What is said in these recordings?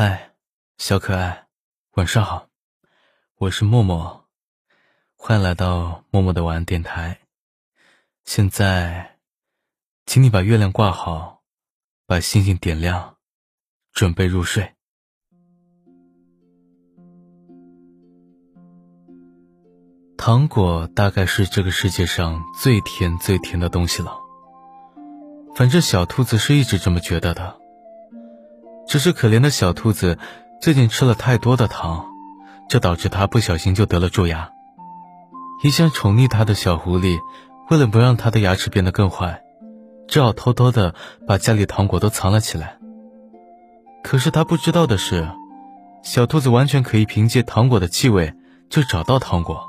嗨，小可爱，晚上好，我是默默，欢迎来到默默的晚安电台。现在，请你把月亮挂好，把星星点亮，准备入睡。糖果大概是这个世界上最甜最甜的东西了，反正小兔子是一直这么觉得的。只是可怜的小兔子最近吃了太多的糖，这导致它不小心就得了蛀牙。一向宠溺它的小狐狸，为了不让它的牙齿变得更坏，只好偷偷的把家里糖果都藏了起来。可是它不知道的是，小兔子完全可以凭借糖果的气味就找到糖果。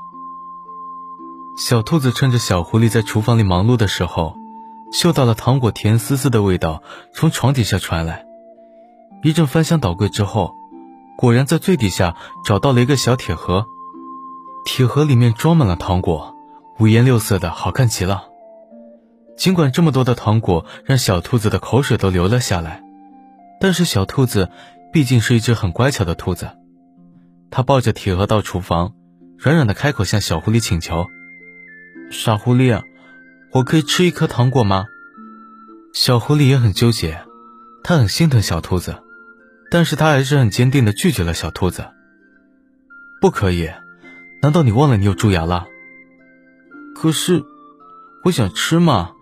小兔子趁着小狐狸在厨房里忙碌的时候，嗅到了糖果甜丝丝的味道从床底下传来。一阵翻箱倒柜之后，果然在最底下找到了一个小铁盒，铁盒里面装满了糖果，五颜六色的，好看极了。尽管这么多的糖果让小兔子的口水都流了下来，但是小兔子毕竟是一只很乖巧的兔子，它抱着铁盒到厨房，软软的开口向小狐狸请求：“傻狐狸，我可以吃一颗糖果吗？”小狐狸也很纠结，它很心疼小兔子。但是他还是很坚定的拒绝了小兔子。不可以，难道你忘了你有蛀牙了？可是，我想吃嘛，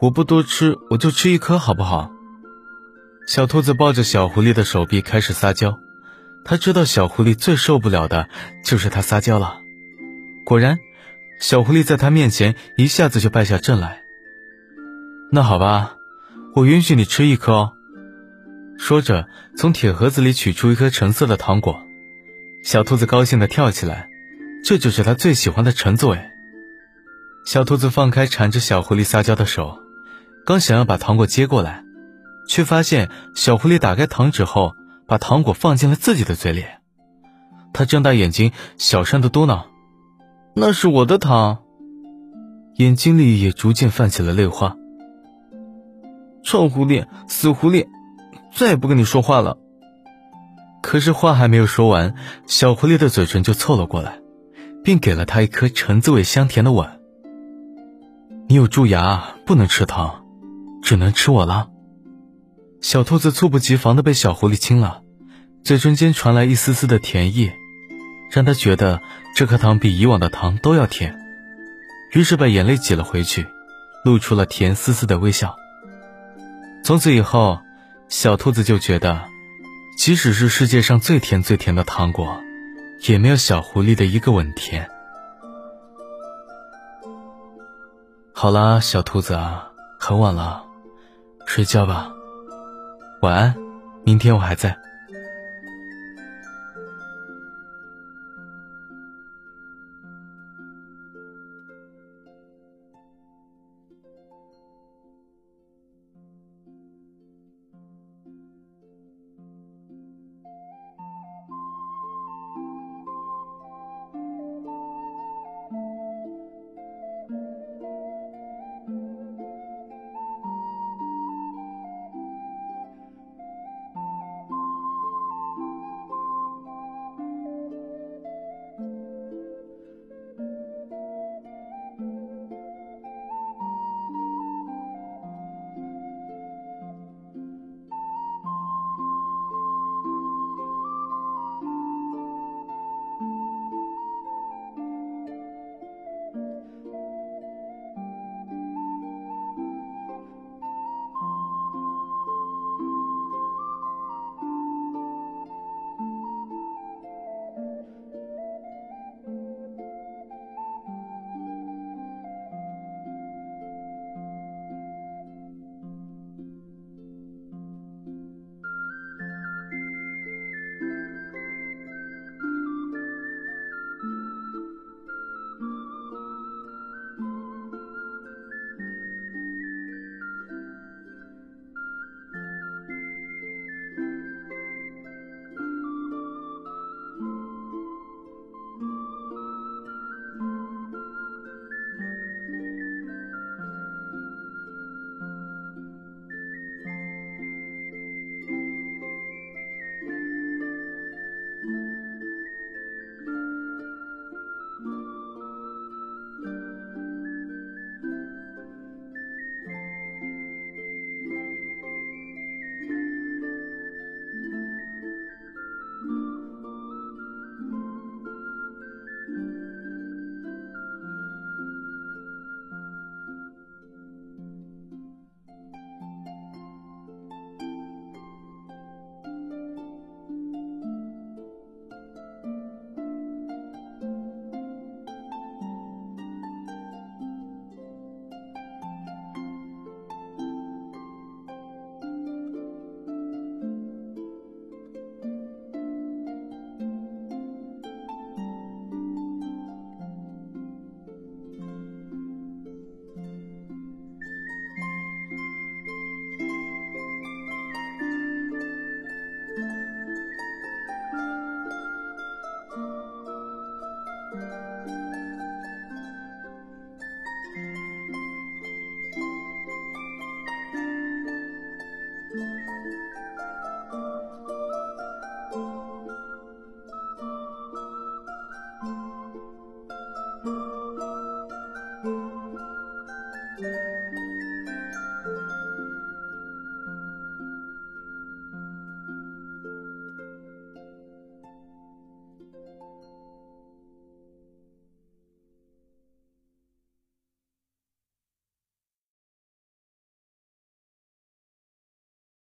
我不多吃，我就吃一颗好不好？小兔子抱着小狐狸的手臂开始撒娇，他知道小狐狸最受不了的就是他撒娇了。果然，小狐狸在他面前一下子就败下阵来。那好吧，我允许你吃一颗哦。说着，从铁盒子里取出一颗橙色的糖果，小兔子高兴地跳起来，这就是它最喜欢的橙子味。小兔子放开缠着小狐狸撒娇的手，刚想要把糖果接过来，却发现小狐狸打开糖纸后，把糖果放进了自己的嘴里。它睁大眼睛，小声的嘟囔：“那是我的糖。”眼睛里也逐渐泛起了泪花。臭狐狸，死狐狸！再也不跟你说话了。可是话还没有说完，小狐狸的嘴唇就凑了过来，并给了他一颗橙子味香甜的吻。你有蛀牙，不能吃糖，只能吃我了。小兔子猝不及防的被小狐狸亲了，嘴唇间传来一丝丝的甜意，让他觉得这颗糖比以往的糖都要甜，于是把眼泪挤了回去，露出了甜丝丝的微笑。从此以后。小兔子就觉得，即使是世界上最甜最甜的糖果，也没有小狐狸的一个吻甜。好啦，小兔子啊，很晚了，睡觉吧，晚安，明天我还在。